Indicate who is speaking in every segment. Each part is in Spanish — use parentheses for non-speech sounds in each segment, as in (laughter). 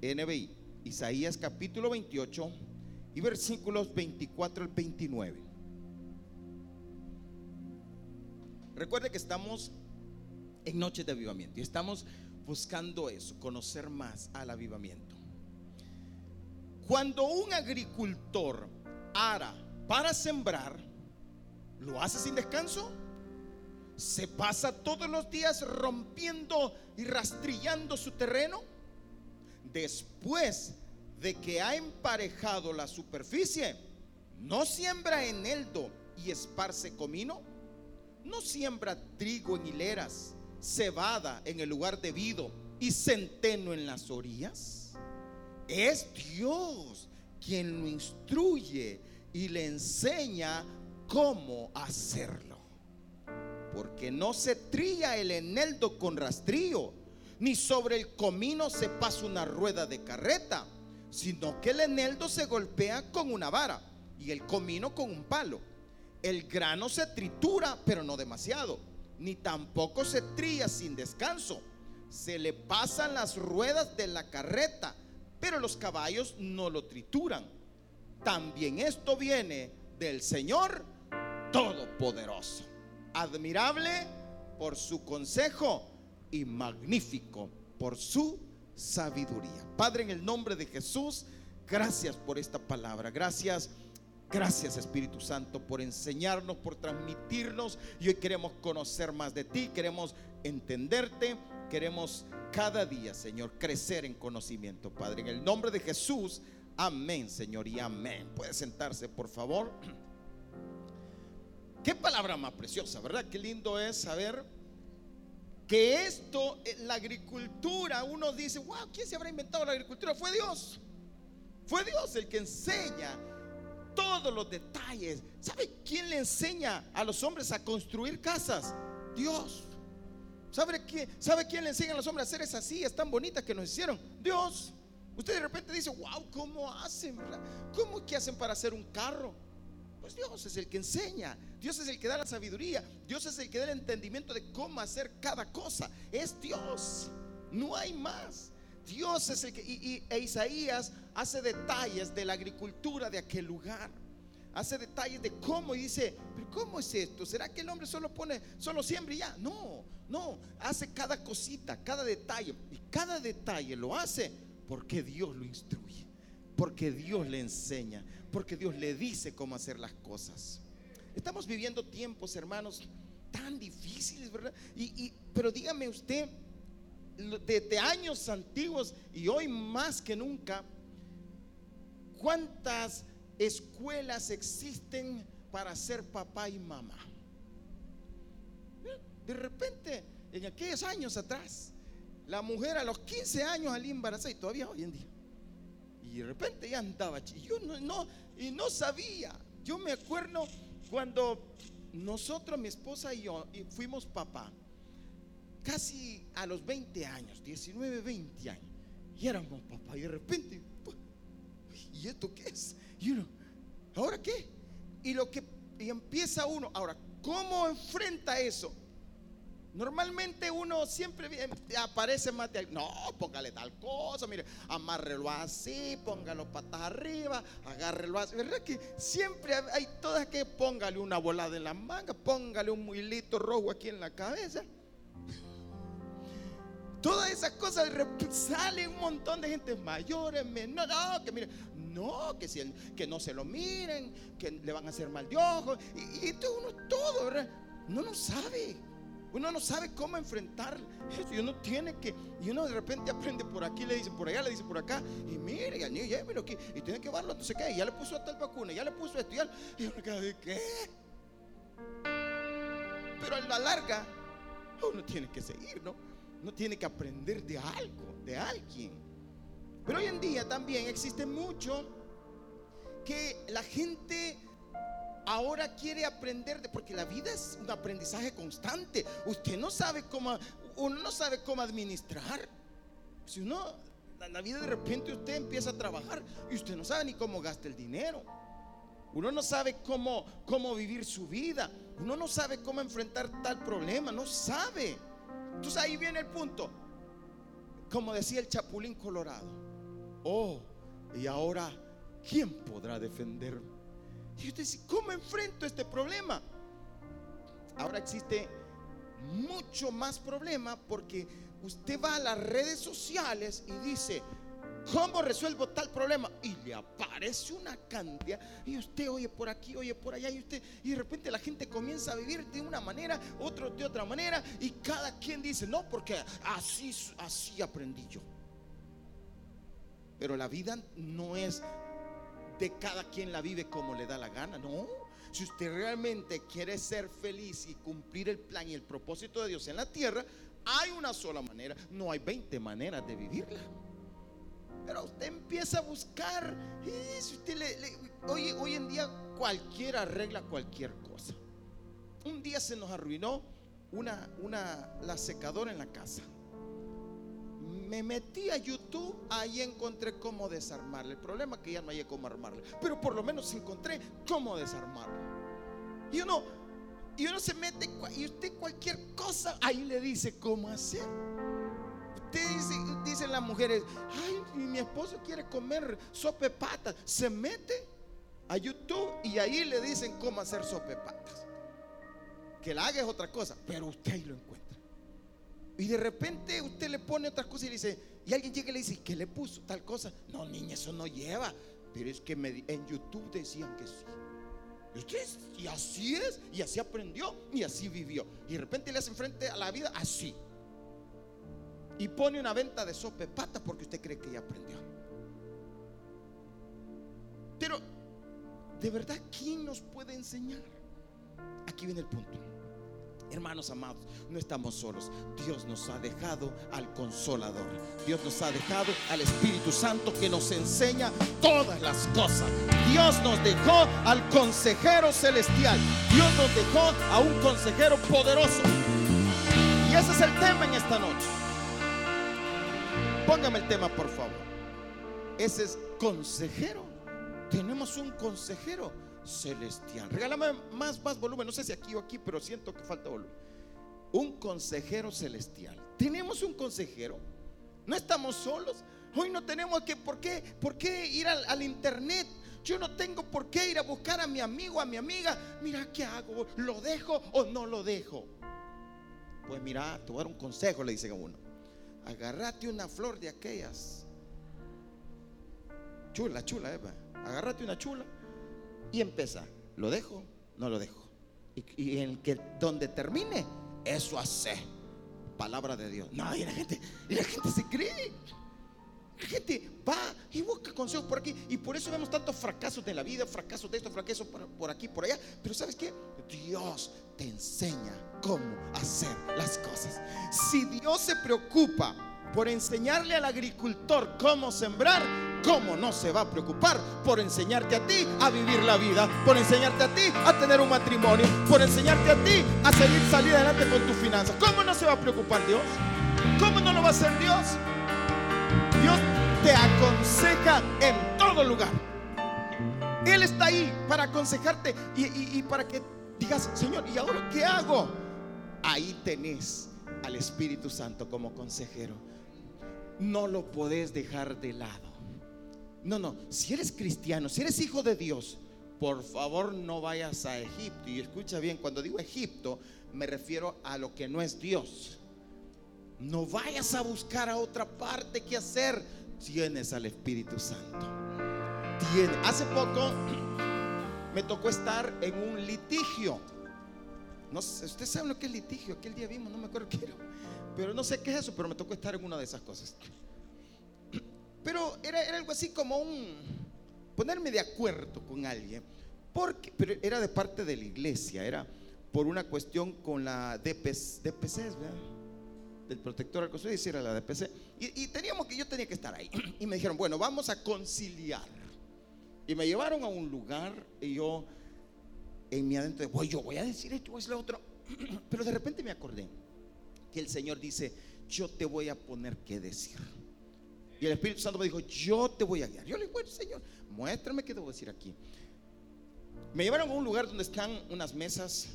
Speaker 1: NBI, Isaías capítulo 28 y versículos 24 al 29. Recuerde que estamos en noches de avivamiento y estamos buscando eso, conocer más al avivamiento. Cuando un agricultor ara para sembrar, ¿lo hace sin descanso? ¿Se pasa todos los días rompiendo y rastrillando su terreno? Después de que ha emparejado la superficie, ¿no siembra eneldo y esparce comino? ¿No siembra trigo en hileras, cebada en el lugar debido y centeno en las orillas? Es Dios quien lo instruye y le enseña cómo hacerlo. Porque no se trilla el eneldo con rastrillo, ni sobre el comino se pasa una rueda de carreta, sino que el eneldo se golpea con una vara y el comino con un palo. El grano se tritura, pero no demasiado, ni tampoco se trilla sin descanso. Se le pasan las ruedas de la carreta, pero los caballos no lo trituran. También esto viene del Señor Todopoderoso. Admirable por su consejo y magnífico por su sabiduría. Padre, en el nombre de Jesús, gracias por esta palabra. Gracias. Gracias Espíritu Santo por enseñarnos, por transmitirnos. Y hoy queremos conocer más de ti, queremos entenderte, queremos cada día, Señor, crecer en conocimiento, Padre. En el nombre de Jesús, amén, Señor, y amén. Puede sentarse, por favor. (clears throat) Qué palabra más preciosa, ¿verdad? Qué lindo es saber que esto, eh, la agricultura, uno dice, wow, ¿quién se habrá inventado la agricultura? Fue Dios. Fue Dios el que enseña todos los detalles. ¿Sabe quién le enseña a los hombres a construir casas? Dios. ¿Sabe, quién, ¿Sabe quién le enseña a los hombres a hacer esas sillas tan bonitas que nos hicieron? Dios. Usted de repente dice, wow, ¿cómo hacen? ¿Cómo que hacen para hacer un carro? Pues Dios es el que enseña, Dios es el que da la sabiduría, Dios es el que da el entendimiento de cómo hacer cada cosa. Es Dios, no hay más. Dios es el que, y, e Isaías hace detalles de la agricultura de aquel lugar. Hace detalles de cómo y dice, pero ¿cómo es esto? ¿Será que el hombre solo pone, solo siembra y ya? No, no, hace cada cosita, cada detalle. Y cada detalle lo hace porque Dios lo instruye, porque Dios le enseña, porque Dios le dice cómo hacer las cosas. Estamos viviendo tiempos, hermanos, tan difíciles, ¿verdad? Y, pero dígame usted, desde años antiguos y hoy más que nunca, ¿cuántas escuelas existen para ser papá y mamá? De repente, en aquellos años atrás, la mujer a los 15 años al embarazada y todavía hoy en día y de repente ya andaba. Y yo no, y no sabía. Yo me acuerdo cuando nosotros, mi esposa y yo, fuimos papá, casi a los 20 años, 19, 20 años, y éramos papá, y de repente, ¿y esto qué es? Y uno, ¿ahora qué? Y lo que y empieza uno, ahora, ¿cómo enfrenta eso? Normalmente uno siempre aparece más de no, póngale tal cosa, mire, amárrelo así, póngalo patas arriba, agárrelo así. ¿Verdad que siempre hay todas que póngale una volada en la manga, póngale un muilito rojo aquí en la cabeza? Todas esas cosas salen un montón de gente mayores, menores, no, que mire, no, que, si, que no se lo miren, que le van a hacer mal de y, y uno todo, ¿verdad? No lo sabe. Uno no sabe cómo enfrentar eso. Y uno tiene que, y uno de repente aprende por aquí, le dice por allá, le dice por acá. Y mire, y llévelo aquí. Y tiene que llevarlo, entonces qué, ya le puso tal vacuna, ya le puso esto, ya, y uno queda de qué. Pero a la larga, uno tiene que seguir, ¿no? Uno tiene que aprender de algo, de alguien. Pero hoy en día también existe mucho que la gente ahora quiere aprender, de, porque la vida es un aprendizaje constante. Usted no sabe cómo, uno no sabe cómo administrar. Si uno, la vida de repente usted empieza a trabajar y usted no sabe ni cómo gasta el dinero. Uno no sabe cómo, cómo vivir su vida. Uno no sabe cómo enfrentar tal problema. No sabe. Entonces ahí viene el punto. Como decía el Chapulín Colorado. Oh, y ahora, ¿quién podrá defenderme? Y usted dice, ¿cómo enfrento este problema? Ahora existe mucho más problema porque usted va a las redes sociales y dice, ¿cómo resuelvo tal problema? Y le aparece una cantidad y usted oye por aquí, oye por allá y usted y de repente la gente comienza a vivir de una manera, otro de otra manera y cada quien dice, "No, porque así así aprendí yo." Pero la vida no es de cada quien la vive como le da la gana, no. Si usted realmente quiere ser feliz y cumplir el plan y el propósito de Dios en la tierra, hay una sola manera, no hay 20 maneras de vivirla. Pero usted empieza a buscar, y si usted hoy, hoy en día cualquiera arregla cualquier cosa. Un día se nos arruinó una, una, la secadora en la casa me metí a YouTube, ahí encontré cómo desarmarle. El problema es que ya no hay cómo armarle, pero por lo menos encontré cómo desarmarle. Y uno, y uno se mete y usted cualquier cosa ahí le dice cómo hacer. Usted dice, dicen las mujeres, ay, mi esposo quiere comer sope patas. Se mete a YouTube y ahí le dicen cómo hacer sope patas. Que la haga es otra cosa, pero usted ahí lo encuentra. Y de repente usted le pone otras cosas y le dice, y alguien llega y le dice, ¿qué le puso tal cosa? No, niña, eso no lleva. Pero es que en YouTube decían que sí. Y, y así es, y así aprendió, y así vivió. Y de repente le hace frente a la vida así. Y pone una venta de sope pata porque usted cree que ya aprendió. Pero, ¿de verdad quién nos puede enseñar? Aquí viene el punto. Hermanos amados, no estamos solos. Dios nos ha dejado al consolador. Dios nos ha dejado al Espíritu Santo que nos enseña todas las cosas. Dios nos dejó al consejero celestial. Dios nos dejó a un consejero poderoso. Y ese es el tema en esta noche. Póngame el tema, por favor. Ese es consejero. Tenemos un consejero celestial. Regálame más, más volumen. No sé si aquí o aquí, pero siento que falta volumen. Un consejero celestial. Tenemos un consejero. No estamos solos. Hoy no tenemos que, ¿por qué, por qué ir al, internet? Yo no tengo por qué ir a buscar a mi amigo, a mi amiga. Mira, ¿qué hago? ¿Lo dejo o no lo dejo? Pues mira, te voy a dar un consejo, le dicen a uno. Agárrate una flor de aquellas. Chula, chula, Eva. Agárrate una chula y empieza, ¿lo dejo? No lo dejo. Y, en que donde termine, eso hace. Palabra de Dios. No, y la gente, y la gente se cree. La gente va y busca consejos por aquí. Y por eso vemos tantos fracasos de la vida, fracasos de esto, fracasos por, por aquí, por allá. Pero ¿sabes qué? Dios te enseña cómo hacer las cosas. Si Dios se preocupa por enseñarle al agricultor cómo sembrar, ¿cómo no se va a preocupar por enseñarte a ti a vivir la vida? Por enseñarte a ti a tener un matrimonio, por enseñarte a ti a seguir salir adelante con tus finanzas. ¿Cómo no se va a preocupar Dios? ¿Cómo no lo va a hacer Dios? Dios te aconseja en todo lugar. Él está ahí para aconsejarte y, y para que digas, Señor, ¿y ahora qué hago? Ahí tenés al Espíritu Santo como consejero no lo podés dejar de lado. No, no, si eres cristiano, si eres hijo de Dios, por favor no vayas a Egipto. Y escucha bien, cuando digo Egipto, me refiero a lo que no es Dios. No vayas a buscar a otra parte que hacer. Tienes al Espíritu Santo. Hace poco (clears throat) me tocó estar en un litigio. No sé, usted sabe lo que es litigio. Aquel día vimos, no me acuerdo qué era. Pero no sé qué es eso, pero me tocó estar en una de esas cosas. Pero era, algo así como un ponerme de acuerdo con alguien. Porque, pero era de parte de la iglesia, era por una cuestión con la DPC, DPC del protector al consumidor, y era la DPC. Y, teníamos que, yo tenía que estar ahí. (clears throat) Y me dijeron, bueno, vamos a conciliar. Y me llevaron a un lugar y yo en mi adentro, voy, yo voy a decir esto, voy a decir lo otro. (clears throat) Pero de repente me acordé que el Señor dice, yo te voy a poner qué decir. Y el Espíritu Santo me dijo, yo te voy a guiar. Yo le digo, Señor, muéstrame qué debo decir aquí. Me llevaron a un lugar donde están unas mesas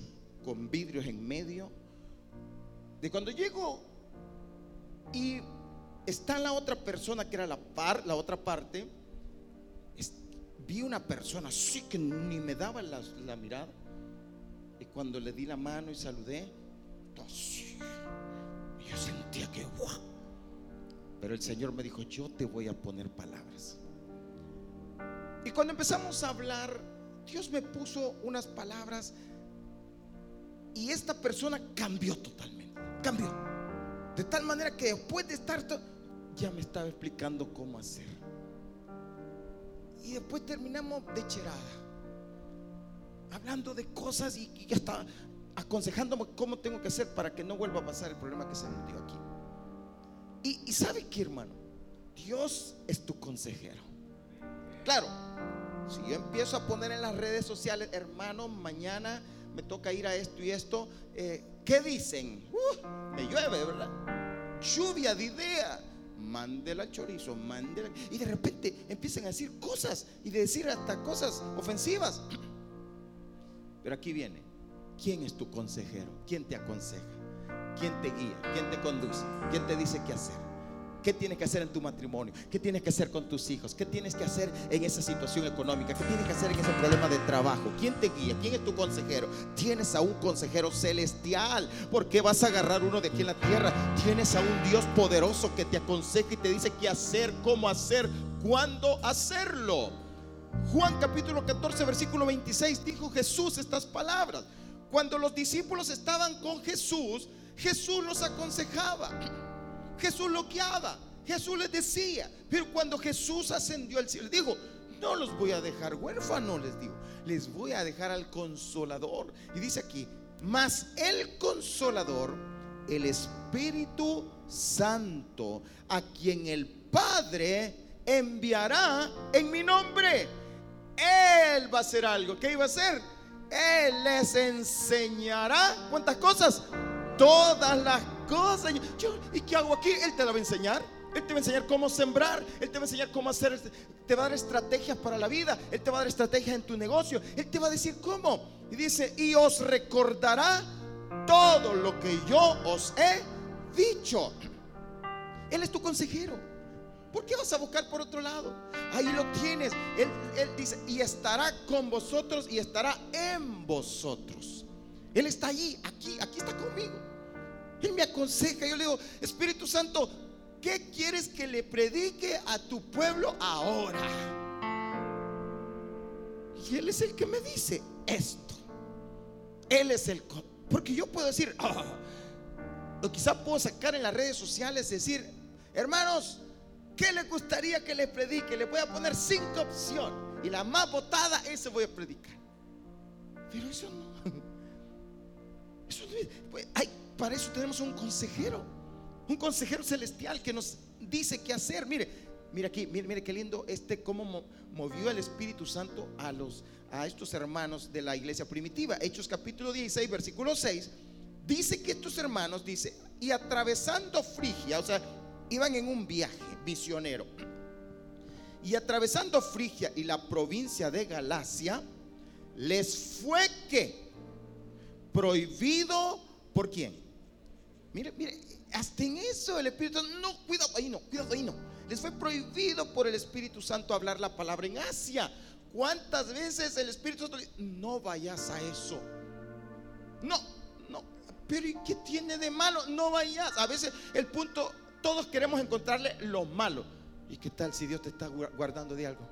Speaker 1: con vidrios en medio. De cuando llego y está la otra persona que era la par, la otra parte. vi una persona así que ni me daba la, mirada. Y cuando le di la mano y saludé, yo sentía que, Pero el Señor me dijo, yo te voy a poner palabras. Y cuando empezamos a hablar, Dios me puso unas palabras y esta persona cambió totalmente. Cambió. De tal manera que después de estar, ya me estaba explicando cómo hacer. Y después terminamos de cherada. Hablando de cosas y, ya está aconsejándome cómo tengo que hacer para que no vuelva a pasar el problema que se nos dio aquí. Y, y sabe que hermano, Dios es tu consejero. Claro, si yo empiezo a poner en las redes sociales, hermano, mañana me toca ir a esto y esto, eh, ¿qué dicen? Uh, me llueve, ¿verdad? Lluvia de idea. Mándela chorizo, mándela. Y de repente empiezan a decir cosas y de decir hasta cosas ofensivas. (clears throat) Pero aquí viene. ¿Quién es tu consejero? ¿Quién te aconseja? ¿Quién te guía? ¿Quién te conduce? ¿Quién te dice qué hacer? ¿Qué tienes que hacer en tu matrimonio? ¿Qué tienes que hacer con tus hijos? ¿Qué tienes que hacer en esa situación económica? ¿Qué tienes que hacer en ese problema de trabajo? ¿Quién te guía? ¿Quién es tu consejero? Tienes a un consejero celestial. ¿Por qué vas a agarrar uno de aquí en la tierra? Tienes a un Dios poderoso que te aconseja y te dice qué hacer, cómo hacer, cuándo hacerlo. Juan capítulo 14, versículo 26 dijo Jesús estas palabras. Cuando los discípulos estaban con Jesús, Jesús los aconsejaba. Jesús lo guiaba, Jesús les decía, pero cuando Jesús ascendió al cielo, dijo, no los voy a dejar huérfanos, les digo, les voy a dejar al consolador. Y dice aquí, mas el consolador, el Espíritu Santo, a quien el Padre enviará en mi nombre. Él va a hacer algo. ¿Qué iba a hacer? Él les enseñará. ¿Cuántas cosas? Todas las cosas. ¿Y qué hago aquí? Él te la va a enseñar. Él te va a enseñar cómo sembrar. Él te va a enseñar cómo hacer. Te va a dar estrategias para la vida. Él te va a dar estrategias en tu negocio. Él te va a decir cómo. Y dice, y os recordará todo lo que yo os he dicho. Él es tu consejero. ¿Por qué vas a buscar por otro lado? Ahí lo tienes. Él, él dice, y estará con vosotros y estará en vosotros. Él está allí, aquí, aquí está conmigo. Él me aconseja. Yo le digo, Espíritu Santo, ¿qué quieres que le predique a tu pueblo ahora? Y Él es el que me dice esto. Él es el... Porque yo puedo decir, ah, o quizá puedo sacar en las redes sociales, decir, hermanos, ¿qué le gustaría que le predique? Le voy a poner cinco opciones. Y la más votada, ese voy a predicar. Pero eso no. (laughs) Eso no pues, hay para eso tenemos un consejero, un consejero celestial que nos dice qué hacer. Mire, mire aquí, mire, mire qué lindo este cómo movió el Espíritu Santo a los a estos hermanos de la iglesia primitiva. Hechos capítulo 16, versículo 6, dice que estos hermanos dice, y atravesando Frigia, o sea, iban en un viaje misionero. Y atravesando Frigia y la provincia de Galacia, les fue que prohibido por quién? Mire, mire, hasta en eso el Espíritu Santo, no, cuidado ahí no, cuidado ahí no. Les fue prohibido por el Espíritu Santo hablar la palabra en Asia. ¿Cuántas veces el Espíritu Santo no vayas a eso? No, no, pero ¿y qué tiene de malo? No vayas. A veces el punto, todos queremos encontrarle lo malo. ¿Y qué tal si Dios te está guardando de algo?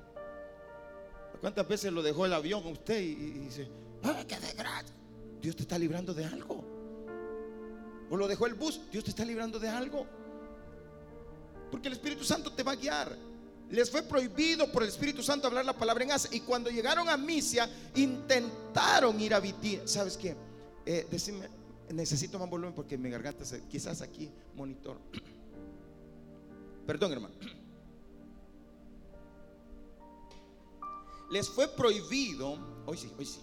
Speaker 1: ¿Cuántas veces lo dejó el avión a usted y, dice, ¡ay, qué desgracia! Dios te está librando de algo o lo dejó el bus, Dios te está librando de algo. Porque el Espíritu Santo te va a guiar. Les fue prohibido por el Espíritu Santo hablar la palabra en Asia. Y cuando llegaron a Misia, intentaron ir a Bitinia. ¿Sabes qué? Eh, decime, necesito más volumen porque mi garganta se, quizás aquí, monitor. (clears throat) Perdón, hermano. (clears throat) Les fue prohibido, hoy sí, hoy sí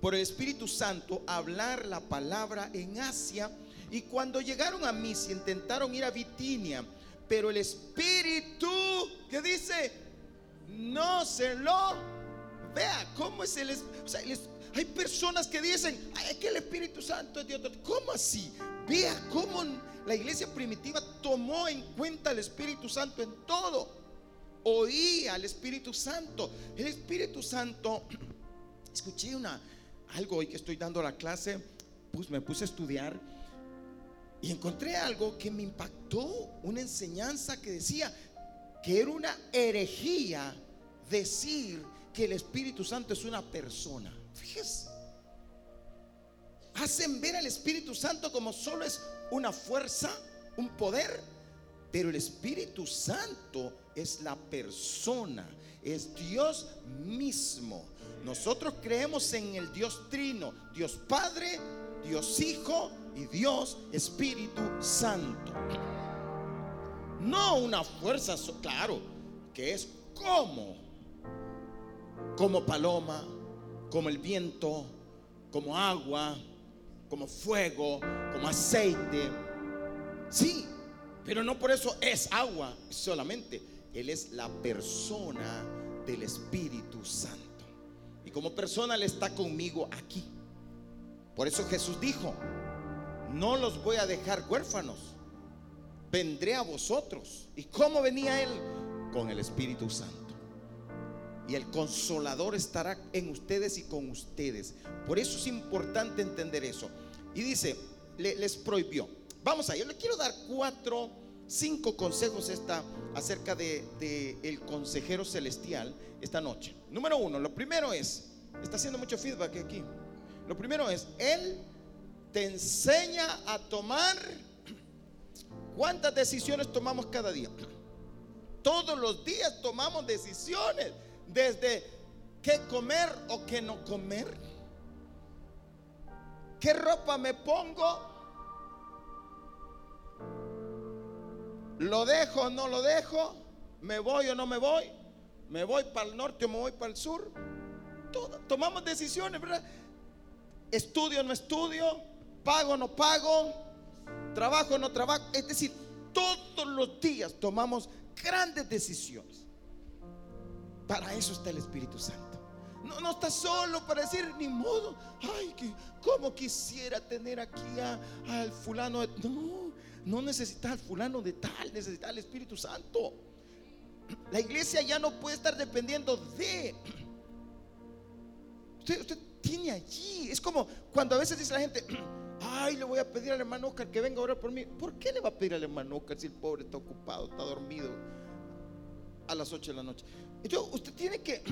Speaker 1: por el Espíritu Santo hablar la palabra en Asia. Y cuando llegaron a Misia, intentaron ir a Bitinia, pero el Espíritu, ¿qué dice? No se lo vea. ¿Cómo es el Espíritu? hay personas que dicen, Ay, que el Espíritu Santo es Dios. ¿Cómo así? Vea cómo la iglesia primitiva tomó en cuenta al Espíritu Santo en todo. Oía al Espíritu Santo. El Espíritu Santo, (clears throat) escuché una, algo hoy que estoy dando la clase, pues me puse a estudiar y encontré algo que me impactó, una enseñanza que decía que era una herejía decir que el Espíritu Santo es una persona. Fíjese. Hacen ver al Espíritu Santo como solo es una fuerza, un poder, pero el Espíritu Santo es la persona, es Dios mismo. Nosotros creemos en el Dios Trino, Dios Padre, Dios Hijo y Dios Espíritu Santo. No una fuerza, claro, que es como, como paloma, como el viento, como agua, como fuego, como aceite. Sí, pero no por eso es agua solamente. Él es la persona del Espíritu Santo. Y como persona Él está conmigo aquí. Por eso Jesús dijo, no los voy a dejar huérfanos, vendré a vosotros. ¿Y cómo venía Él? Con el Espíritu Santo. Y el consolador estará en ustedes y con ustedes. Por eso es importante entender eso. Y dice, les prohibió. Vamos a, yo le quiero dar cuatro, cinco consejos esta, acerca de, de el consejero celestial esta noche. Número uno, lo primero es, está haciendo mucho feedback aquí. Lo primero es, Él te enseña a tomar cuántas decisiones tomamos cada día. Todos los días tomamos decisiones, desde qué comer o qué no comer, qué ropa me pongo, lo dejo o no lo dejo, me voy o no me voy, me voy para el norte o me voy para el sur. tomamos decisiones, ¿verdad? Estudio o no estudio, pago o no pago, trabajo o no trabajo. Es decir, todos los días tomamos grandes decisiones. Para eso está el Espíritu Santo. No, no está solo para decir, ni modo, ay, que, ¿cómo quisiera tener aquí al fulano? No, no necesitas al fulano de tal, necesitas al Espíritu Santo. La iglesia ya no puede estar dependiendo de... Usted, tiene allí. Es como cuando a veces dice la gente, ay, le voy a pedir al hermano Oscar que venga a orar por mí. ¿Por qué le va a pedir al hermano Oscar si el pobre está ocupado, está dormido a las 8 de la noche? Usted tiene que,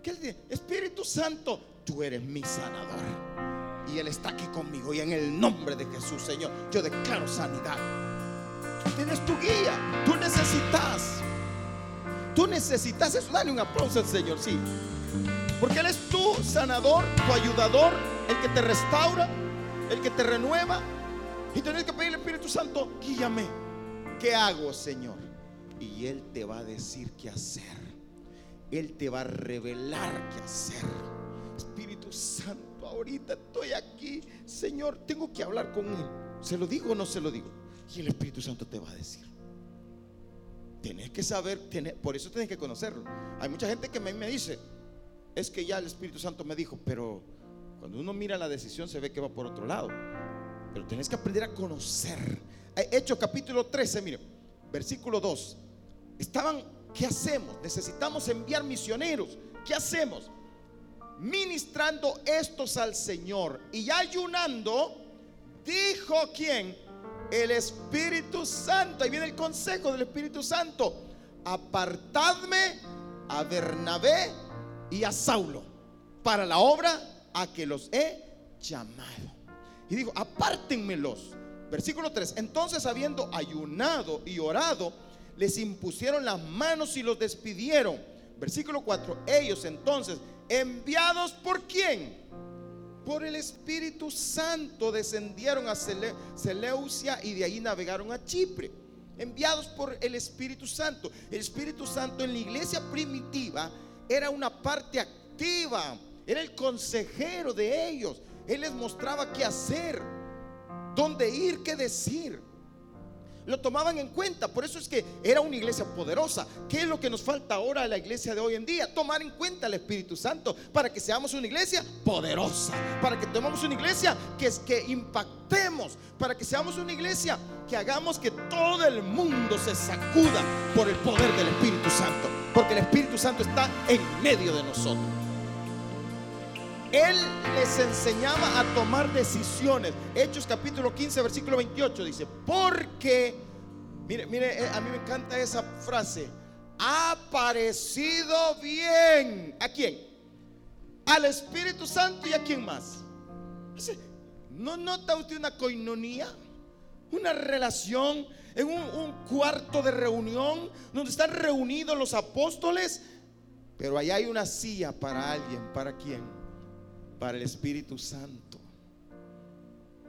Speaker 1: ¿qué le dice? Espíritu Santo, tú eres mi sanador. Y Él está aquí conmigo. Y en el nombre de Jesús, Señor, yo declaro sanidad. Tú tienes tu guía. Tú necesitas. Tú necesitas eso. Dale un aplauso al Señor, sí. Porque Él es tu sanador, tu ayudador, el que te restaura, el que te renueva. Y tienes que pedirle al Espíritu Santo, guíame. ¿Qué hago, Señor? Y Él te va a decir qué hacer. Él te va a revelar qué hacer. Espíritu Santo, ahorita estoy aquí. Señor, tengo que hablar con Él. ¿Se lo digo o no se lo digo? Y el Espíritu Santo te va a decir. Tienes que saber, por eso tienes que conocerlo. Hay mucha gente que me, me dice, es que ya el Espíritu Santo me dijo, pero cuando uno mira la decisión se ve que va por otro lado. Pero tienes que aprender a conocer. Hecho capítulo 13, mire, versículo 2. Estaban, ¿qué hacemos? Necesitamos enviar misioneros. ¿Qué hacemos? Ministrando estos al Señor y ayunando, dijo quién? El Espíritu Santo. Ahí viene el consejo del Espíritu Santo. Apartadme a Bernabé y a Saulo para la obra a que los he llamado. Y dijo, apártenmelos. Versículo 3. Entonces habiendo ayunado y orado, les impusieron las manos y los despidieron. Versículo 4. Ellos entonces, enviados por quién? Por el Espíritu Santo descendieron a Seleucia y de ahí navegaron a Chipre. Enviados por el Espíritu Santo. El Espíritu Santo en la iglesia primitiva era una parte activa, era el consejero de ellos. Él les mostraba qué hacer, dónde ir, qué decir. Lo tomaban en cuenta. Por eso es que era una iglesia poderosa. ¿Qué es lo que nos falta ahora a la iglesia de hoy en día? Tomar en cuenta el Espíritu Santo para que seamos una iglesia poderosa, para que tomemos una iglesia que es que impactemos, para que seamos una iglesia que hagamos que todo el mundo se sacuda por el poder del Espíritu Santo, porque el Espíritu Santo está en medio de nosotros. Él les enseñaba a tomar decisiones. Hechos capítulo 15, versículo 28 dice, porque, mire, mire, eh, a mí me encanta esa frase, ha parecido bien. ¿A quién? Al Espíritu Santo y a quién más. ¿No nota usted una coinonía? Una relación en un, un cuarto de reunión donde están reunidos los apóstoles, pero allá hay una silla para alguien. ¿Para quién? Para el Espíritu Santo,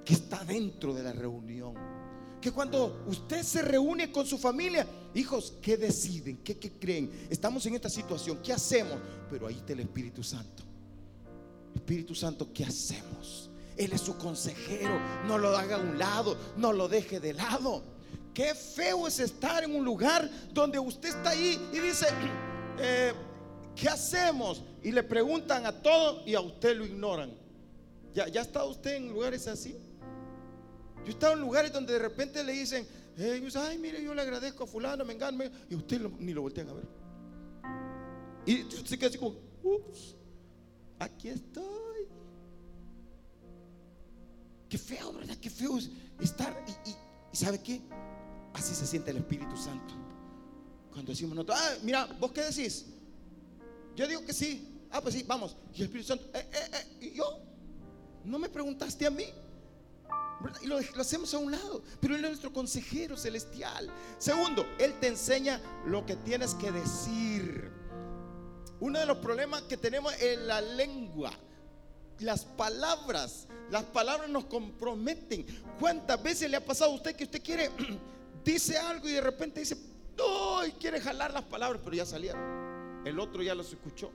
Speaker 1: que está dentro de la reunión. Que cuando usted se reúne con su familia, hijos, ¿qué deciden? ¿Qué, creen? Estamos en esta situación, ¿qué hacemos? Pero ahí está el Espíritu Santo. Espíritu Santo, ¿qué hacemos? Él es su consejero, no lo haga a un lado, no lo deje de lado. Qué feo es estar en un lugar donde usted está ahí y dice, (clears throat) eh, ¿qué hacemos? Y le preguntan a todo y a usted lo ignoran. ¿Ya, ya estado usted en lugares así? Yo he estado en lugares donde de repente le dicen, ay, mire, yo le agradezco a fulano, me engano, y usted ni lo voltean a ver. Y usted queda así como, ups, aquí estoy. Qué feo, ¿verdad? Qué feo es estar. Y, y, ¿sabe qué? Así se siente el Espíritu Santo. Cuando decimos nosotros, ah, mira, ¿vos qué decís? Yo digo que sí. Ah, pues sí, vamos. Y el Espíritu Santo, eh, eh, eh, ¿y yo? ¿No me preguntaste a mí? Y lo, lo, hacemos a un lado. Pero Él es nuestro consejero celestial. Segundo, Él te enseña lo que tienes que decir. Uno de los problemas que tenemos en la lengua, las palabras, las palabras nos comprometen. ¿Cuántas veces le ha pasado a usted que usted quiere, (clears throat) dice algo y de repente dice, no, y quiere jalar las palabras, pero ya salieron? El otro ya los escuchó.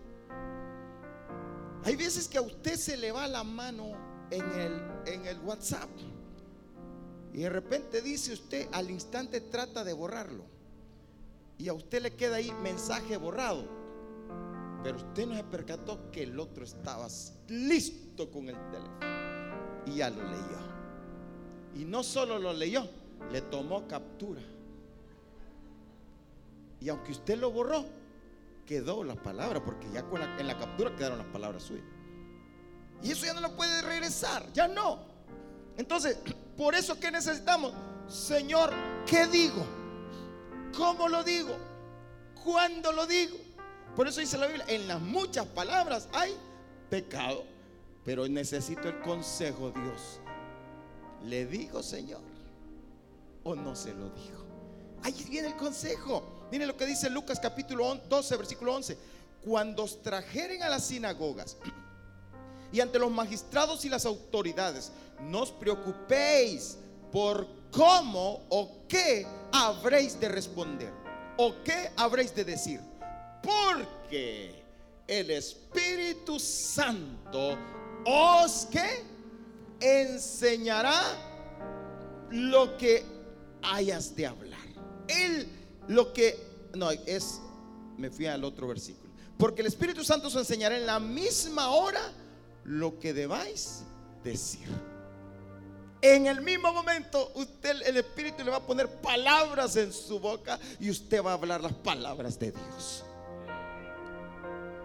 Speaker 1: Hay veces que a usted se le va la mano en el, en el WhatsApp y de repente dice usted, al instante trata de borrarlo y a usted le queda ahí mensaje borrado. Pero usted no se percató que el otro estaba listo con el teléfono y ya lo leyó. Y no solo lo leyó, le tomó captura. Y aunque usted lo borró, quedó la palabra, porque ya en la captura quedaron las palabras suyas. Y eso ya no lo puede regresar, ya no. Entonces, (clears throat) por eso que necesitamos, Señor, ¿qué digo? ¿Cómo lo digo? ¿Cuándo lo digo? Por eso dice la Biblia, en las muchas palabras hay pecado, pero necesito el consejo, Dios. ¿Le digo, Señor? ¿O no se lo digo? Ahí viene el consejo. Miren lo que dice Lucas capítulo 12, versículo 11. Cuando os trajeren a las sinagogas y ante los magistrados y las autoridades, no os preocupéis por cómo o qué habréis de responder o qué habréis de decir. Porque el Espíritu Santo os que enseñará lo que hayas de hablar. Él lo que, no, es, me fui al otro versículo. Porque el Espíritu Santo os enseñará en la misma hora lo que debáis decir. En el mismo momento, usted, el Espíritu le va a poner palabras en su boca y usted va a hablar las palabras de Dios.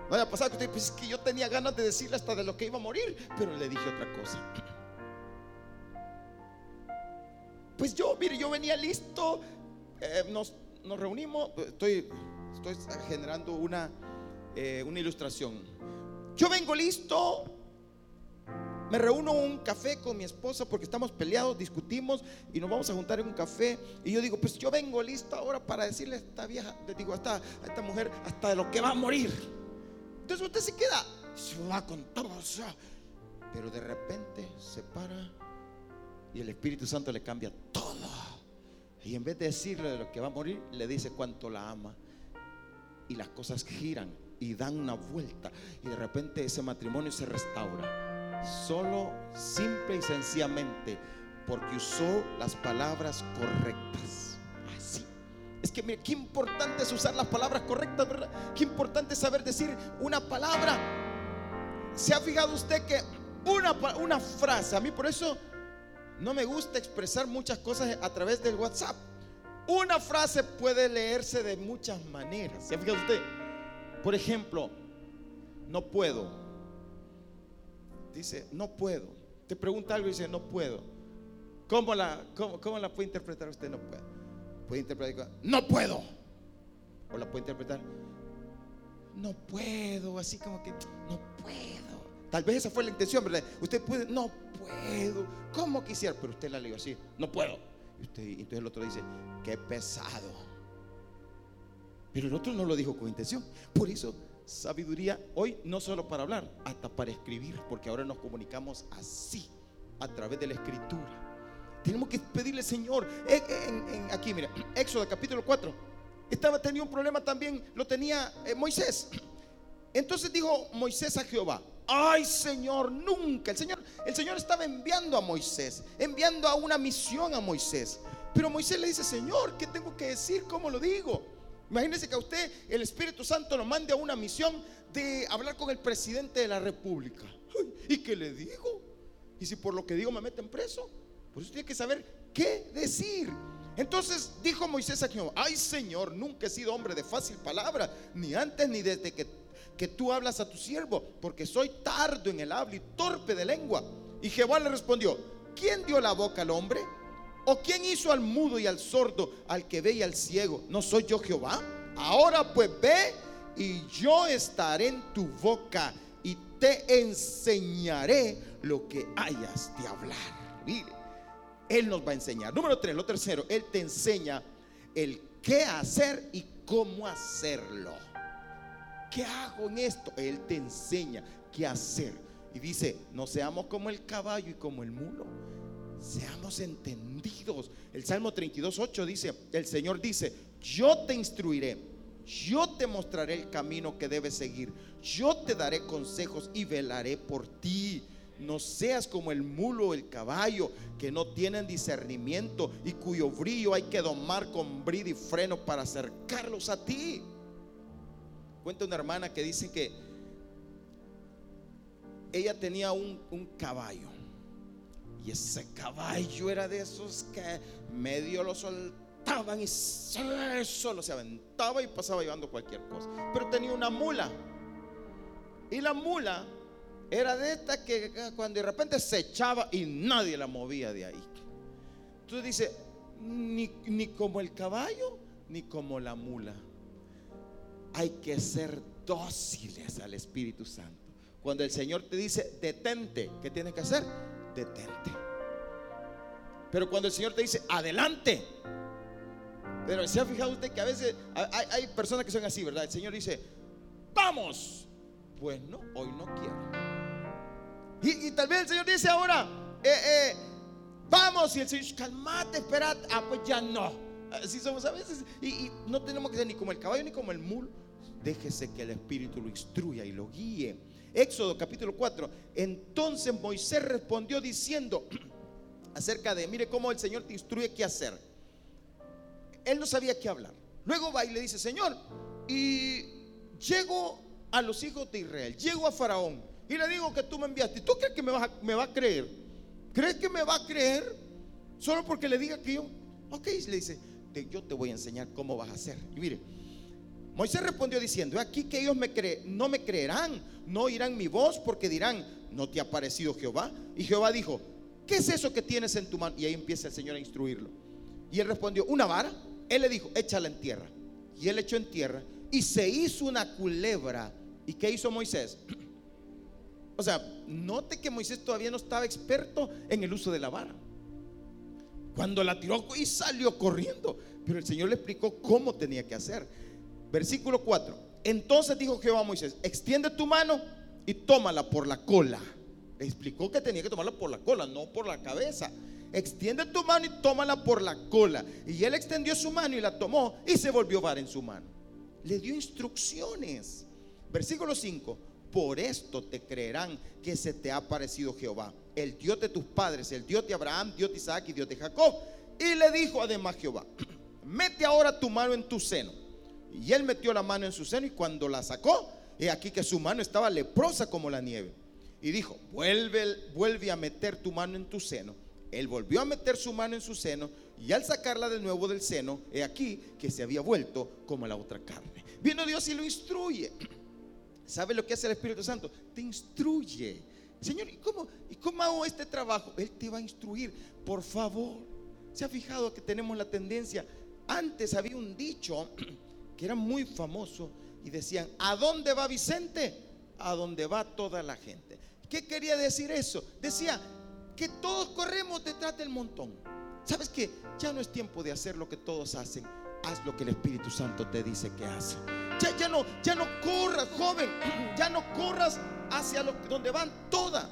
Speaker 1: No haya pasado que usted, pues es que yo tenía ganas de decirle hasta de lo que iba a morir, pero le dije otra cosa. Pues yo, mire, yo venía listo, eh, nos nos reunimos, estoy, estoy generando una, eh, una ilustración. Yo vengo listo, me reúno un café con mi esposa porque estamos peleados, discutimos y nos vamos a juntar en un café. Y yo digo, pues yo vengo listo ahora para decirle a esta vieja, le digo, a esta, a esta mujer, hasta de lo que va a morir. Entonces usted se queda, se va con todo, pero de repente se para y el Espíritu Santo le cambia todo. Y en vez de decirle de lo que va a morir, le dice cuánto la ama. Y las cosas giran y dan una vuelta. Y de repente ese matrimonio se restaura. Solo, simple y sencillamente, porque usó las palabras correctas. Es que mire, qué importante es usar las palabras correctas, ¿verdad? Qué importante es saber decir una palabra. ¿Se ha fijado usted que una, una frase, a mí por eso no me gusta expresar muchas cosas a través del WhatsApp? Una frase puede leerse de muchas maneras. ¿Se ha fijado usted? Por ejemplo, no puedo. Dice, no puedo. Te pregunta algo y dice, no puedo. ¿Cómo la, cómo, la puede interpretar usted? No puedo. Puede interpretar, no puedo. O la puede interpretar, no puedo. Así como que, no puedo. Tal vez esa fue la intención, ¿verdad? Usted puede, no puedo. ¿Cómo quisiera? Pero usted la leyó así, no puedo. Y usted, entonces el otro dice, qué pesado. Pero el otro no lo dijo con intención. Por eso, sabiduría hoy no solo para hablar, hasta para escribir, porque ahora nos comunicamos así, a través de la escritura. Tenemos que pedirle, Señor, aquí, mira, (clears throat) Éxodo capítulo 4. Estaba, tenía un problema también, lo tenía eh, Moisés. (clears throat) Entonces dijo Moisés a Jehová, ay Señor, nunca. El Señor, el Señor estaba enviando a Moisés, enviando a una misión a Moisés. Pero Moisés le dice, Señor, ¿qué tengo que decir? ¿Cómo lo digo? Imagínese que a usted el Espíritu Santo lo mande a una misión de hablar con el presidente de la República. ¿Y qué le digo? ¿Y si por lo que digo me meten preso? Por eso tiene que saber qué decir. Entonces dijo Moisés a Jehová, ay Señor, nunca he sido hombre de fácil palabra, ni antes ni desde que, que tú hablas a tu siervo, porque soy tardo en el habla y torpe de lengua. Y Jehová le respondió, ¿quién dio la boca al hombre? ¿O quién hizo al mudo y al sordo, al que ve y al ciego? ¿No soy yo Jehová? Ahora pues ve y yo estaré en tu boca y te enseñaré lo que hayas de hablar. Mire, Él nos va a enseñar. Número tres, lo tercero, Él te enseña el qué hacer y cómo hacerlo. ¿Qué hago en esto? Él te enseña qué hacer. Y dice, no seamos como el caballo y como el mulo Seamos entendidos. El Salmo 32, 8 dice, el Señor dice, yo te instruiré, yo te mostraré el camino que debes seguir, yo te daré consejos y velaré por ti. No seas como el mulo o el caballo que no tienen discernimiento y cuyo brillo hay que domar con brida y freno para acercarlos a ti. Cuenta una hermana que dice que ella tenía un, caballo y ese caballo era de esos que medio lo soltaban y solo se aventaba y pasaba llevando cualquier cosa. Pero tenía una mula. Y la mula era de esta que cuando de repente se echaba y nadie la movía de ahí. Entonces dice, ni, ni como el caballo, ni como la mula. Hay que ser dóciles al Espíritu Santo. Cuando el Señor te dice, detente, ¿qué tienes que hacer? detente. Pero cuando el Señor te dice, adelante. Pero se ha fijado usted que a veces hay, personas que son así, ¿verdad? El Señor dice, vamos. Pues no, hoy no quiero. Y, tal vez el Señor dice ahora, eh, eh, vamos. Y el Señor dice, calmate, esperad. Ah, pues ya no. Así somos a veces. Y, no tenemos que ser ni como el caballo ni como el mulo. Déjese que el Espíritu lo instruya y lo guíe. Éxodo capítulo 4. Entonces Moisés respondió diciendo (clears throat) acerca de, mire cómo el Señor te instruye qué hacer. Él no sabía qué hablar. Luego va y le dice, Señor, y llego a los hijos de Israel, llego a Faraón y le digo que tú me enviaste. ¿Tú crees que me, me va a creer? ¿Crees que me va a creer? Solo porque le diga que yo, ok, le dice, yo te voy a enseñar cómo vas a hacer. Y mire, Moisés respondió diciendo, aquí que ellos me no me creerán, no oirán mi voz porque dirán, ¿no te ha parecido Jehová? Y Jehová dijo, ¿qué es eso que tienes en tu mano? Y ahí empieza el Señor a instruirlo. Y él respondió, una vara. Él le dijo, échala en tierra. Y él echó en tierra y se hizo una culebra. ¿Y qué hizo Moisés? (clears throat) O sea, note que Moisés todavía no estaba experto en el uso de la vara. Cuando la tiró y salió corriendo. Pero el Señor le explicó cómo tenía que hacer. Versículo 4. Entonces dijo Jehová a Moisés, extiende tu mano y tómala por la cola. Le explicó que tenía que tomarla por la cola, no por la cabeza. Extiende tu mano y tómala por la cola. Y él extendió su mano y la tomó y se volvió var en su mano. Le dio instrucciones. Versículo 5. Por esto te creerán que se te ha parecido Jehová, el Dios de tus padres, el Dios de Abraham, Dios de Isaac y Dios de Jacob. Y le dijo además Jehová, (clears throat) mete ahora tu mano en tu seno. Y él metió la mano en su seno y cuando la sacó, he aquí que su mano estaba leprosa como la nieve. Y dijo, vuelve, vuelve a meter tu mano en tu seno. Él volvió a meter su mano en su seno y al sacarla de nuevo del seno, he aquí que se había vuelto como la otra carne. Vino Dios y lo instruye. (clears throat) ¿Sabe lo que hace el Espíritu Santo? Te instruye. Señor, ¿y cómo, ¿y cómo hago este trabajo? Él te va a instruir. Por favor, ¿se ha fijado que tenemos la tendencia? Antes había un dicho (clears throat) que era muy famoso y decían, ¿a dónde va Vicente? A dónde va toda la gente. ¿Qué quería decir eso? Decía que todos corremos detrás del montón. ¿Sabes qué? Ya no es tiempo de hacer lo que todos hacen. Haz lo que el Espíritu Santo te dice que hace. Ya, no, ya no corras, joven. Ya no corras hacia donde van todas.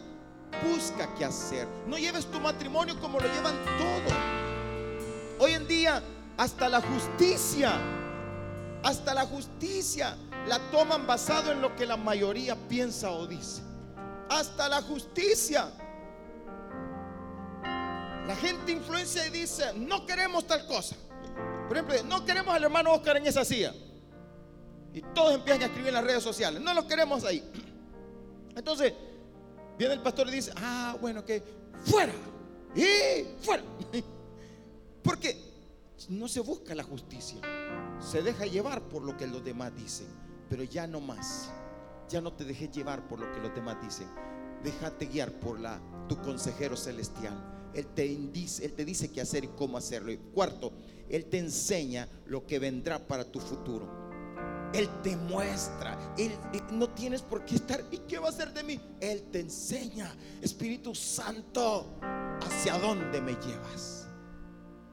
Speaker 1: Busca qué hacer. No lleves tu matrimonio como lo llevan todos. Hoy en día, hasta la justicia, hasta la justicia la toman basado en lo que la mayoría piensa o dice. Hasta la justicia. La gente influencia y dice, no queremos tal cosa. Por ejemplo, no queremos al hermano Oscar en esa silla. Y todos empiezan a escribir en las redes sociales, no lo queremos ahí. Entonces, viene el pastor y dice, ah, bueno, que fuera. Y fuera. (laughs) Porque no se busca la justicia. Se deja llevar por lo que los demás dicen. Pero ya no más. Ya no te dejes llevar por lo que los demás dicen. Déjate guiar por la, tu consejero celestial él te, indice, él te dice qué hacer y cómo hacerlo. Y cuarto, Él te enseña lo que vendrá para tu futuro. Él te muestra. No tienes por qué estar. ¿Y qué va a hacer de mí? Él te enseña. Espíritu Santo, ¿hacia dónde me llevas?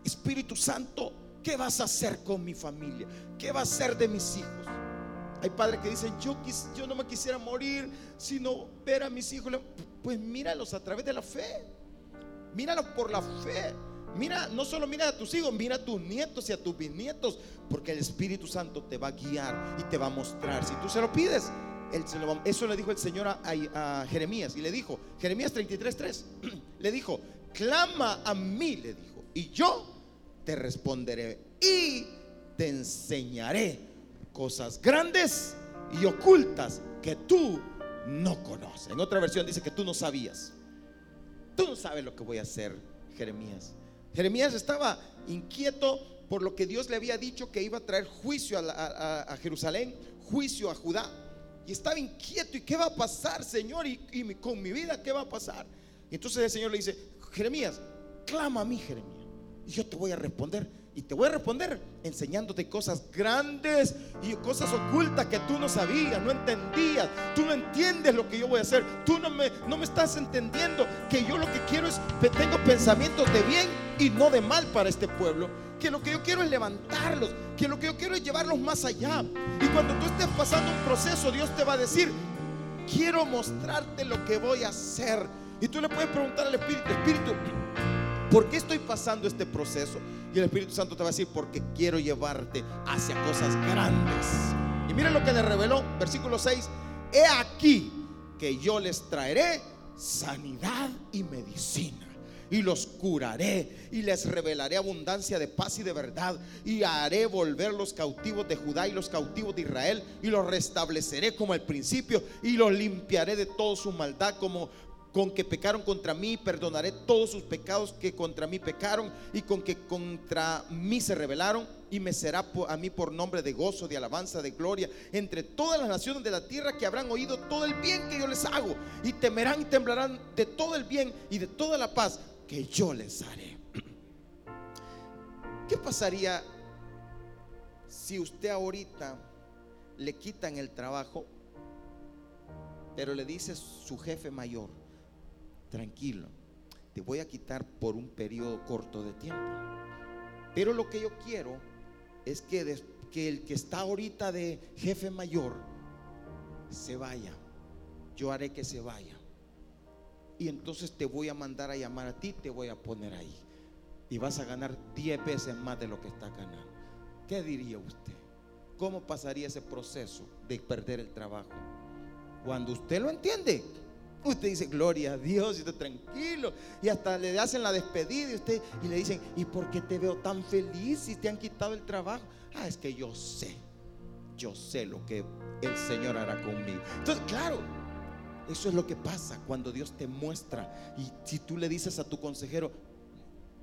Speaker 1: Espíritu Santo, ¿qué vas a hacer con mi familia? ¿Qué va a hacer de mis hijos? Hay padres que dicen, yo, yo no me quisiera morir, sino ver a mis hijos. Pues míralos a través de la fe. Míralo por la fe. Mira, no solo mira a tus hijos, mira a tus nietos y a tus bisnietos, porque el Espíritu Santo te va a guiar y te va a mostrar. Si tú se lo pides, eso le dijo el Señor a, Jeremías y le dijo, Jeremías 33:3, (clears throat) le dijo, clama a mí, le dijo, y yo te responderé y te enseñaré cosas grandes y ocultas que tú no conoces. En otra versión dice que tú no sabías. Tú no sabes lo que voy a hacer, Jeremías. Jeremías estaba inquieto por lo que Dios le había dicho que iba a traer juicio a, Jerusalén, juicio a Judá. Y estaba inquieto. ¿Y qué va a pasar, Señor? ¿Y, y, con mi vida qué va a pasar? Y entonces el Señor le dice, Jeremías, clama a mí, Jeremías. Y yo te voy a responder y te voy a responder enseñándote cosas grandes y cosas ocultas que tú no sabías, no entendías. Tú no entiendes lo que yo voy a hacer. Tú no me, no me estás entendiendo que yo lo que quiero es que tengo pensamientos de bien y no de mal para este pueblo. Que lo que yo quiero es levantarlos. Que lo que yo quiero es llevarlos más allá. Y cuando tú estés pasando un proceso, Dios te va a decir, quiero mostrarte lo que voy a hacer. Y tú le puedes preguntar al Espíritu, Espíritu, ¿por qué estoy pasando este proceso? Y el Espíritu Santo te va a decir, porque quiero llevarte hacia cosas grandes. Y miren lo que le reveló, versículo 6, he aquí que yo les traeré sanidad y medicina. Y los curaré y les revelaré abundancia de paz y de verdad. Y haré volver los cautivos de Judá y los cautivos de Israel. Y los restableceré como al principio. Y los limpiaré de toda su maldad como con que pecaron contra mí, perdonaré todos sus pecados que contra mí pecaron y con que contra mí se rebelaron y me será a mí por nombre de gozo, de alabanza, de gloria entre todas las naciones de la tierra que habrán oído todo el bien que yo les hago y temerán y temblarán de todo el bien y de toda la paz que yo les haré. (clears throat) ¿Qué pasaría si usted ahorita le quitan el trabajo, pero le dice su jefe mayor, tranquilo, te voy a quitar por un periodo corto de tiempo. Pero lo que yo quiero es que, que el que está ahorita de jefe mayor se vaya. Yo haré que se vaya. Y entonces te voy a mandar a llamar a ti, te voy a poner ahí. Y vas a ganar 10 veces más de lo que está ganando. ¿Qué diría usted? ¿Cómo pasaría ese proceso de perder el trabajo? Cuando usted lo entiende, Usted dice, gloria a Dios, y está tranquilo. Y hasta le hacen la despedida y usted y le dicen, ¿y por qué te veo tan feliz si te han quitado el trabajo? Ah, es que yo sé, yo sé lo que el Señor hará conmigo. Entonces, claro, eso es lo que pasa cuando Dios te muestra. Y si tú le dices a tu consejero,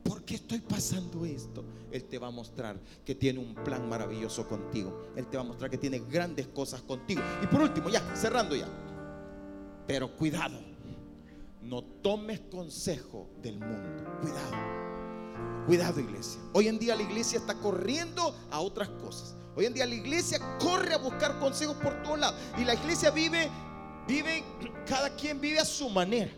Speaker 1: ¿por qué estoy pasando esto? Él te va a mostrar que tiene un plan maravilloso contigo. Él te va a mostrar que tiene grandes cosas contigo. Y por último, ya, cerrando ya. Pero cuidado, no tomes consejo del mundo. Cuidado. Cuidado iglesia. Hoy en día la iglesia está corriendo a otras cosas. Hoy en día la iglesia corre a buscar consejos por todos lados. Y la iglesia vive, vive, cada quien vive a su manera.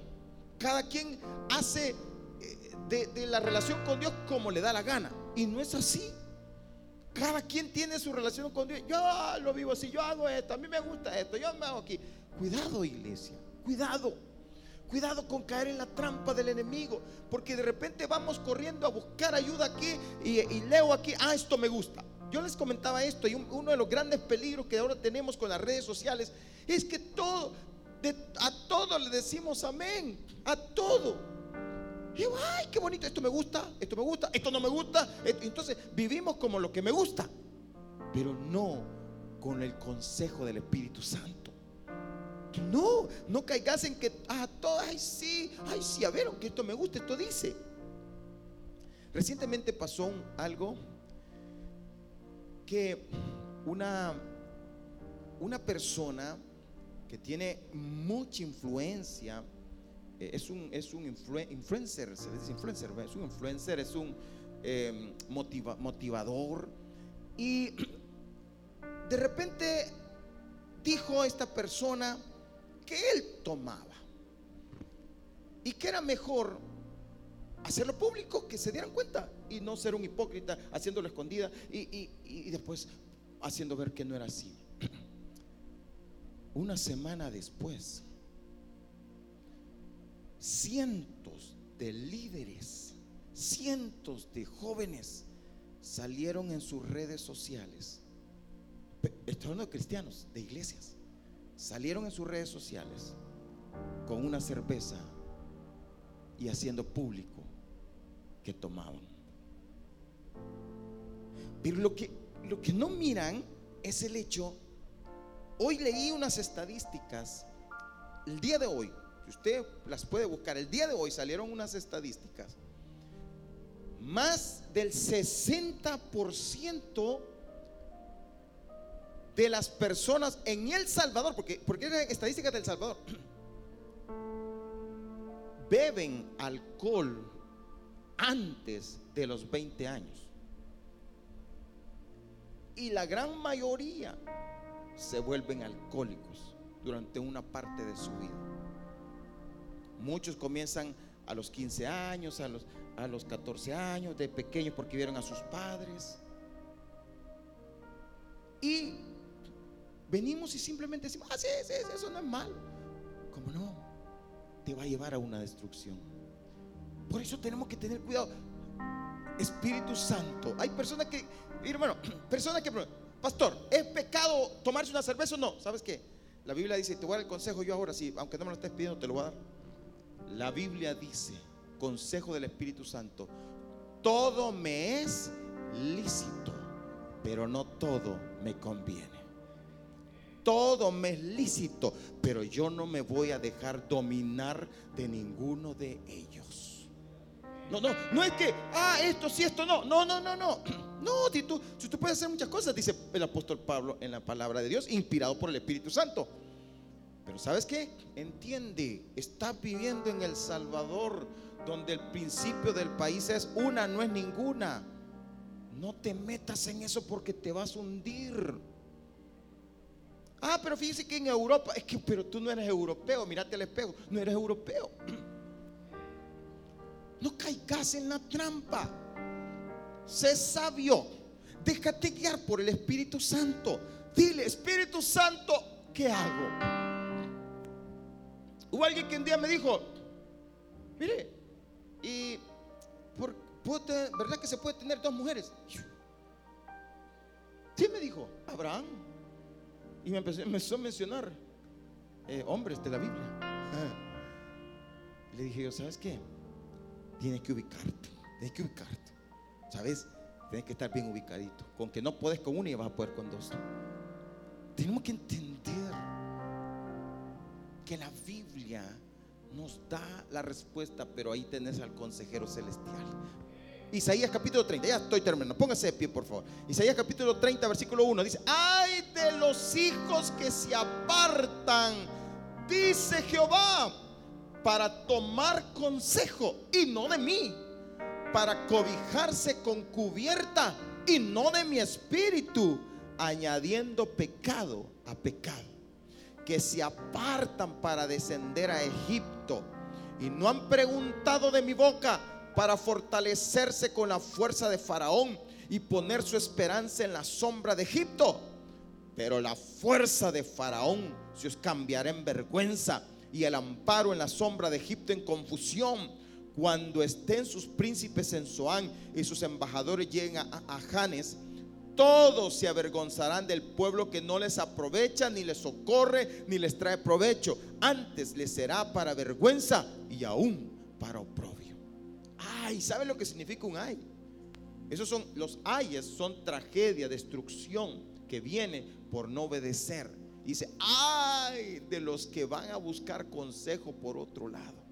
Speaker 1: Cada quien hace eh, de, de la relación con Dios como le da la gana. Y no es así. Cada quien tiene su relación con Dios. Yo lo vivo así, yo hago esto, a mí me gusta esto, yo me hago aquí. Cuidado, iglesia, cuidado. Cuidado con caer en la trampa del enemigo, porque de repente vamos corriendo a buscar ayuda aquí y, leo aquí, ah, esto me gusta. Yo les comentaba esto y uno de los grandes peligros que ahora tenemos con las redes sociales es que todo, a todo le decimos amén, a todo. Y yo, ay, qué bonito, esto me gusta, esto me gusta, esto no me gusta. Entonces vivimos como lo que me gusta, pero no con el consejo del Espíritu Santo. No, no caigas en que a ah, todas, ay sí, ay sí, a ver, aunque esto me gusta, esto dice. Recientemente pasó algo que una, una persona que tiene mucha influencia, eh, es un, es un influencer, se dice influencer, es un influencer, es un em, motivador. Y (clears throat) de repente dijo esta persona, que él tomaba. Y que era mejor hacerlo público, que se dieran cuenta y no ser un hipócrita haciéndolo escondida y, y después haciendo ver que no era así. Una semana después, cientos de líderes, cientos de jóvenes salieron en sus redes sociales. Estoy hablando de cristianos, de iglesias salieron en sus redes sociales con una cerveza y haciendo público que tomaban. Pero lo que, lo que no miran es el hecho, hoy leí unas estadísticas, el día de hoy, usted las puede buscar, el día de hoy salieron unas estadísticas, más del 60% de las personas en El Salvador, porque, porque estadísticas del Salvador, (clears throat) beben alcohol antes de los 20 años. Y la gran mayoría se vuelven alcohólicos durante una parte de su vida. Muchos comienzan a los 15 años, a los, a los 14 años, de pequeños porque vieron a sus padres. Y venimos y simplemente decimos, ah, sí, sí, eso no es malo. ¿Cómo no? Te va a llevar a una destrucción. Por eso tenemos que tener cuidado. Espíritu Santo. Hay personas que, hermano, (clears throat) personas que, pastor, ¿es pecado tomarse una cerveza o no? ¿Sabes qué? La Biblia dice, te voy a dar el consejo yo ahora, sí, aunque no me lo estés pidiendo, te lo voy a dar. La Biblia dice, consejo del Espíritu Santo, todo me es lícito, pero no todo me conviene todo me es lícito, pero yo no me voy a dejar dominar de ninguno de ellos. No, no, no es que, ah, esto sí, esto no. No, no, no, no. (clears throat) No, si tú, puedes hacer muchas cosas, dice el apóstol Pablo en la palabra de Dios, inspirado por el Espíritu Santo. Pero ¿sabes qué? Entiende, estás viviendo en El Salvador, donde el principio del país es una, no es ninguna. No te metas en eso porque te vas a hundir. Ah, pero fíjese que en Europa, es que, pero tú no eres europeo, mírate al espejo, no eres europeo. (clears throat) No caigas en la trampa. Sé sabio. Déjate guiar por el Espíritu Santo. Dile, Espíritu Santo, ¿qué hago? Hubo alguien que un día me dijo, mire, y por, ¿verdad que se puede tener dos mujeres? Sí me dijo, Abraham. Y me empezó, a mencionar eh, hombres de la Biblia. le dije yo, ¿sabes qué? Tienes que ubicarte, tienes que ubicarte. ¿Sabes? Tienes que estar bien ubicadito. Con que no puedes con uno y vas a poder con dos. Tenemos que entender que la Biblia nos da la respuesta, pero ahí tenés al consejero celestial. Isaías capítulo 30, ya estoy terminando, póngase de pie por favor. Isaías capítulo 30, versículo 1 dice, ay de los hijos que se apartan, dice Jehová, para tomar consejo y no de mí, para cobijarse con cubierta y no de mi espíritu, añadiendo pecado a pecado que se apartan para descender a Egipto y no han preguntado de mi boca para fortalecerse con la fuerza de Faraón y poner su esperanza en la sombra de Egipto. Pero la fuerza de Faraón se os cambiará en vergüenza y el amparo en la sombra de Egipto en confusión. Cuando estén sus príncipes en Zoán y sus embajadores lleguen a, a Janes, todos se avergonzarán del pueblo que no les aprovecha, ni les socorre, ni les trae provecho. Antes les será para vergüenza y aún para oprobio. Ay, ¿sabe lo que significa un ay? Esos son los ayes, son tragedia, destrucción que viene por no obedecer. Dice, ay de los que van a buscar consejo por otro lado,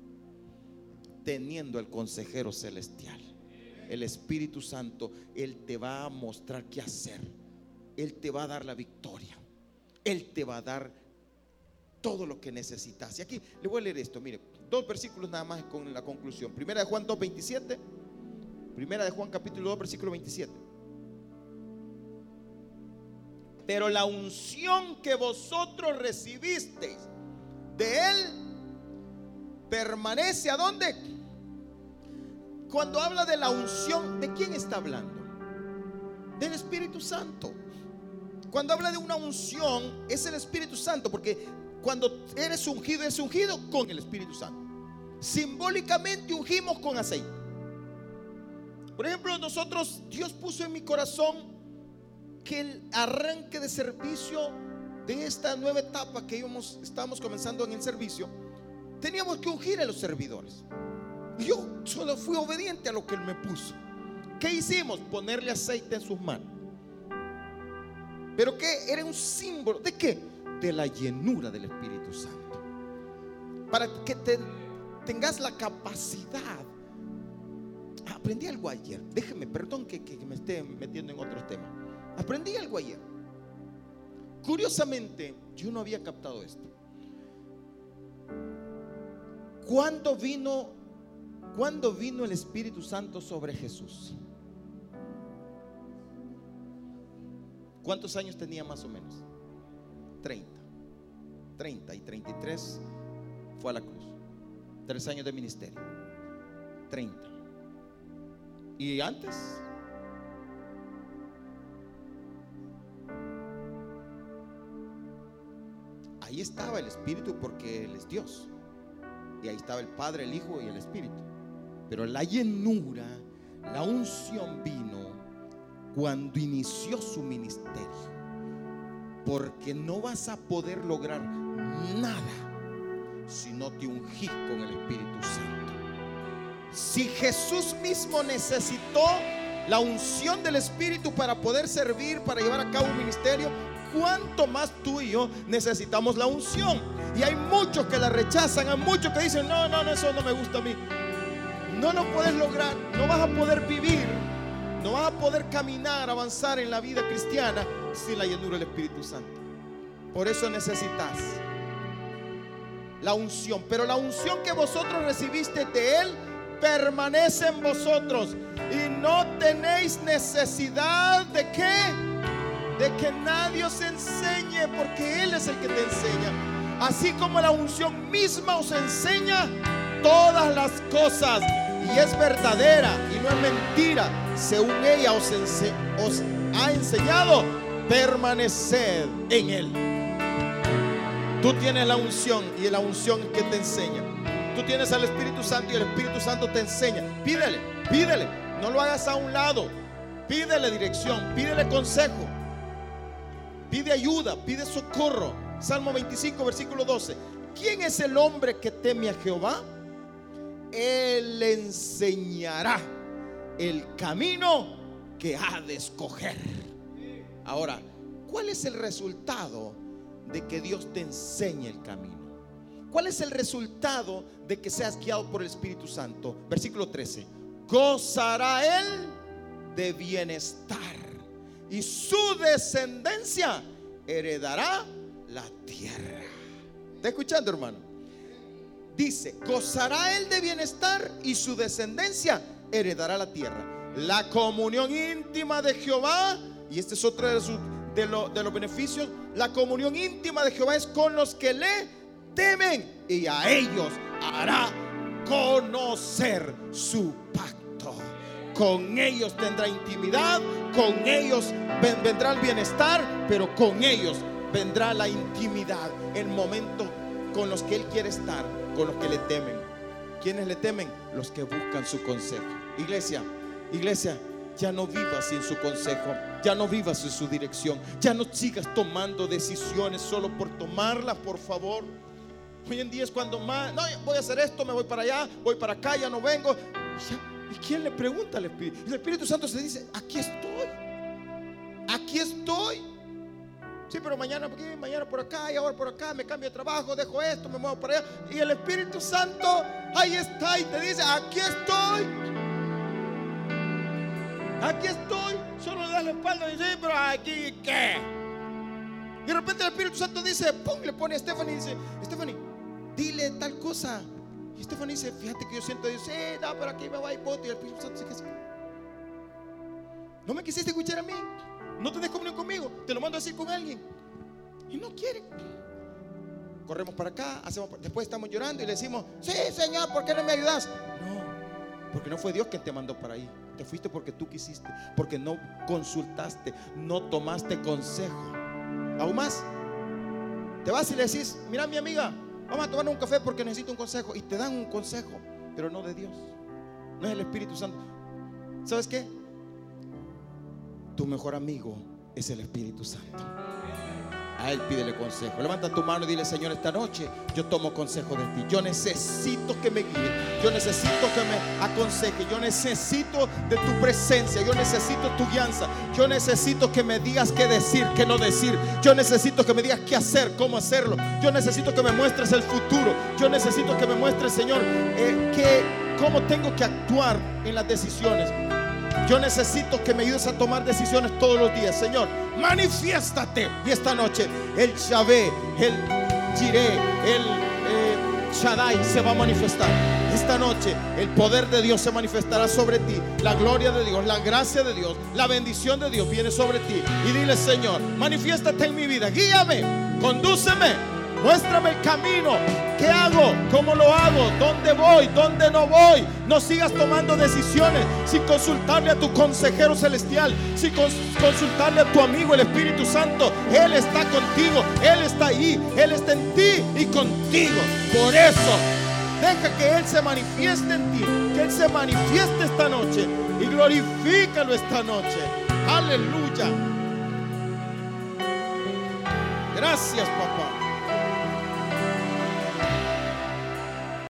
Speaker 1: teniendo el consejero celestial el Espíritu Santo, Él te va a mostrar qué hacer. Él te va a dar la victoria. Él te va a dar todo lo que necesitas. Y aquí le voy a leer esto, mire, dos versículos nada más con la conclusión. Primera de Juan 2, 27. Primera de Juan capítulo 2, versículo 27. Pero la unción que vosotros recibisteis de Él permanece a dónde? Cuando habla de la unción, ¿de quién está hablando? Del Espíritu Santo. Cuando habla de una unción, es el Espíritu Santo, porque cuando eres ungido, es ungido con el Espíritu Santo. Simbólicamente ungimos con aceite. Por ejemplo, nosotros, Dios puso en mi corazón que el arranque de servicio de esta nueva etapa que íbamos, estábamos comenzando en el servicio, teníamos que ungir a los servidores. Yo solo fui obediente a lo que Él me puso. ¿Qué hicimos? Ponerle aceite en sus manos. ¿Pero qué? Era un símbolo. ¿De qué? De la llenura del Espíritu Santo. Para que te, tengas la capacidad. Aprendí algo ayer. Déjeme, perdón que me esté metiendo en otros temas. Aprendí algo ayer. Curiosamente, yo no había captado esto. Cuando vino ¿Cuándo vino el Espíritu Santo sobre Jesús? ¿Cuántos años tenía más o menos? 30. 30 y 33 fue a la cruz. Tres años de ministerio. 30. ¿Y antes? Ahí estaba el Espíritu porque Él es Dios. Y ahí estaba el Padre, el Hijo y el Espíritu. Pero la llenura, la unción vino cuando inició su ministerio. Porque no vas a poder lograr nada si no te ungís con el Espíritu Santo. Si Jesús mismo necesitó la unción del Espíritu para poder servir, para llevar a cabo un ministerio, ¿cuánto más tú y yo necesitamos la unción? Y hay muchos que la rechazan, hay muchos que dicen, no, no, no, eso no me gusta a mí no lo puedes lograr, no vas a poder vivir, no vas a poder caminar, avanzar en la vida cristiana sin la llenura del Espíritu Santo. Por eso necesitas la unción, pero la unción que vosotros recibiste de Él permanece en vosotros y no tenéis necesidad de qué? De que nadie os enseñe, porque Él es el que te enseña. Así como la unción misma os enseña todas las cosas y es verdadera y no es mentira, según ella os, ha enseñado, permanecer en Él. Tú tienes la unción y la unción que te enseña. Tú tienes al Espíritu Santo y el Espíritu Santo te enseña. Pídele, pídele. No lo hagas a un lado. Pídele dirección, pídele consejo. Pide ayuda, pide socorro. Salmo 25, versículo 12. ¿Quién es el hombre que teme a Jehová? Él enseñará el camino que ha de escoger. Ahora, ¿cuál es el resultado de que Dios te enseñe el camino? ¿Cuál es el resultado de que seas guiado por el Espíritu Santo? Versículo 13. Gozará él de bienestar y su descendencia heredará la tierra. ¿Está escuchando, hermano? Dice, gozará él de bienestar y su descendencia heredará la tierra. La comunión íntima de Jehová, y este es otro de de los beneficios, la comunión íntima de Jehová es con los que le temen y a ellos hará conocer su pacto. Con ellos tendrá intimidad, con ellos vendrá el bienestar, pero con ellos vendrá la intimidad, el momento con los que Él quiere estar, con los que le temen. ¿Quiénes le temen? Los que buscan su consejo. Iglesia, iglesia, ya no vivas sin su consejo, ya no vivas sin su dirección, ya no sigas tomando decisiones solo por tomarlas, por favor. Hoy en día es cuando más, no, voy a hacer esto, me voy para allá, voy para acá, ya no vengo. ¿Y quién le pregunta al Espíritu? El Espíritu Santo se dice, aquí estoy, aquí estoy. Sí, pero mañana aquí, mañana por acá y ahora por acá, me cambio de trabajo, dejo esto, me muevo para allá. Y el Espíritu Santo ahí está y te dice, aquí estoy. Aquí estoy. Solo le das la espalda y dice, pero aquí qué. Y de repente el Espíritu Santo dice, pum, le pone a Stephanie y dice, Stephanie, dile tal cosa. Y Stephanie dice, fíjate que yo siento, dice, sí, da, pero aquí me va y voto. Y el Espíritu Santo dice, no me quisiste escuchar a mí. No tenés comunión conmigo. Te lo mando a decir con alguien. Y no quiere. Corremos para acá, hacemos, después estamos llorando y le decimos, sí, Señor, ¿por qué no me ayudas? No, porque no fue Dios quien te mandó para ahí. Te fuiste porque tú quisiste, porque no consultaste, no tomaste consejo. Aún más, te vas y le decís, mira mi amiga, vamos a tomar un café porque necesito un consejo. Y te dan un consejo, pero no de Dios. No es el Espíritu Santo. ¿Sabes qué? Tu mejor amigo es el Espíritu Santo. A Él pídele consejo. Levanta tu mano y dile, Señor, esta noche yo tomo consejo de ti. Yo necesito que me guíe. Yo necesito que me aconseje. Yo necesito de tu presencia. Yo necesito tu guianza. Yo necesito que me digas qué decir, qué no decir. Yo necesito que me digas qué hacer, cómo hacerlo. Yo necesito que me muestres el futuro. Yo necesito que me muestres, Señor, eh, cómo tengo que actuar en las decisiones. Yo necesito que me ayudes a tomar decisiones todos los días. Señor, manifiéstate. Y esta noche el Yahvé, el Jireh, el eh, Shaddai se va a manifestar. Esta noche el poder de Dios se manifestará sobre ti. La gloria de Dios, la gracia de Dios, la bendición de Dios viene sobre ti. Y dile, Señor, manifiéstate en mi vida. Guíame, condúceme Muéstrame el camino. ¿Qué hago? ¿Cómo lo hago? ¿Dónde voy? ¿Dónde no voy? No sigas tomando decisiones sin consultarle a tu consejero celestial, sin consultarle a tu amigo el Espíritu Santo. Él está contigo, Él está ahí, Él está en ti y contigo. Por eso, deja que Él se manifieste en ti, que Él se manifieste esta noche y glorifícalo esta noche. Aleluya. Gracias, papá.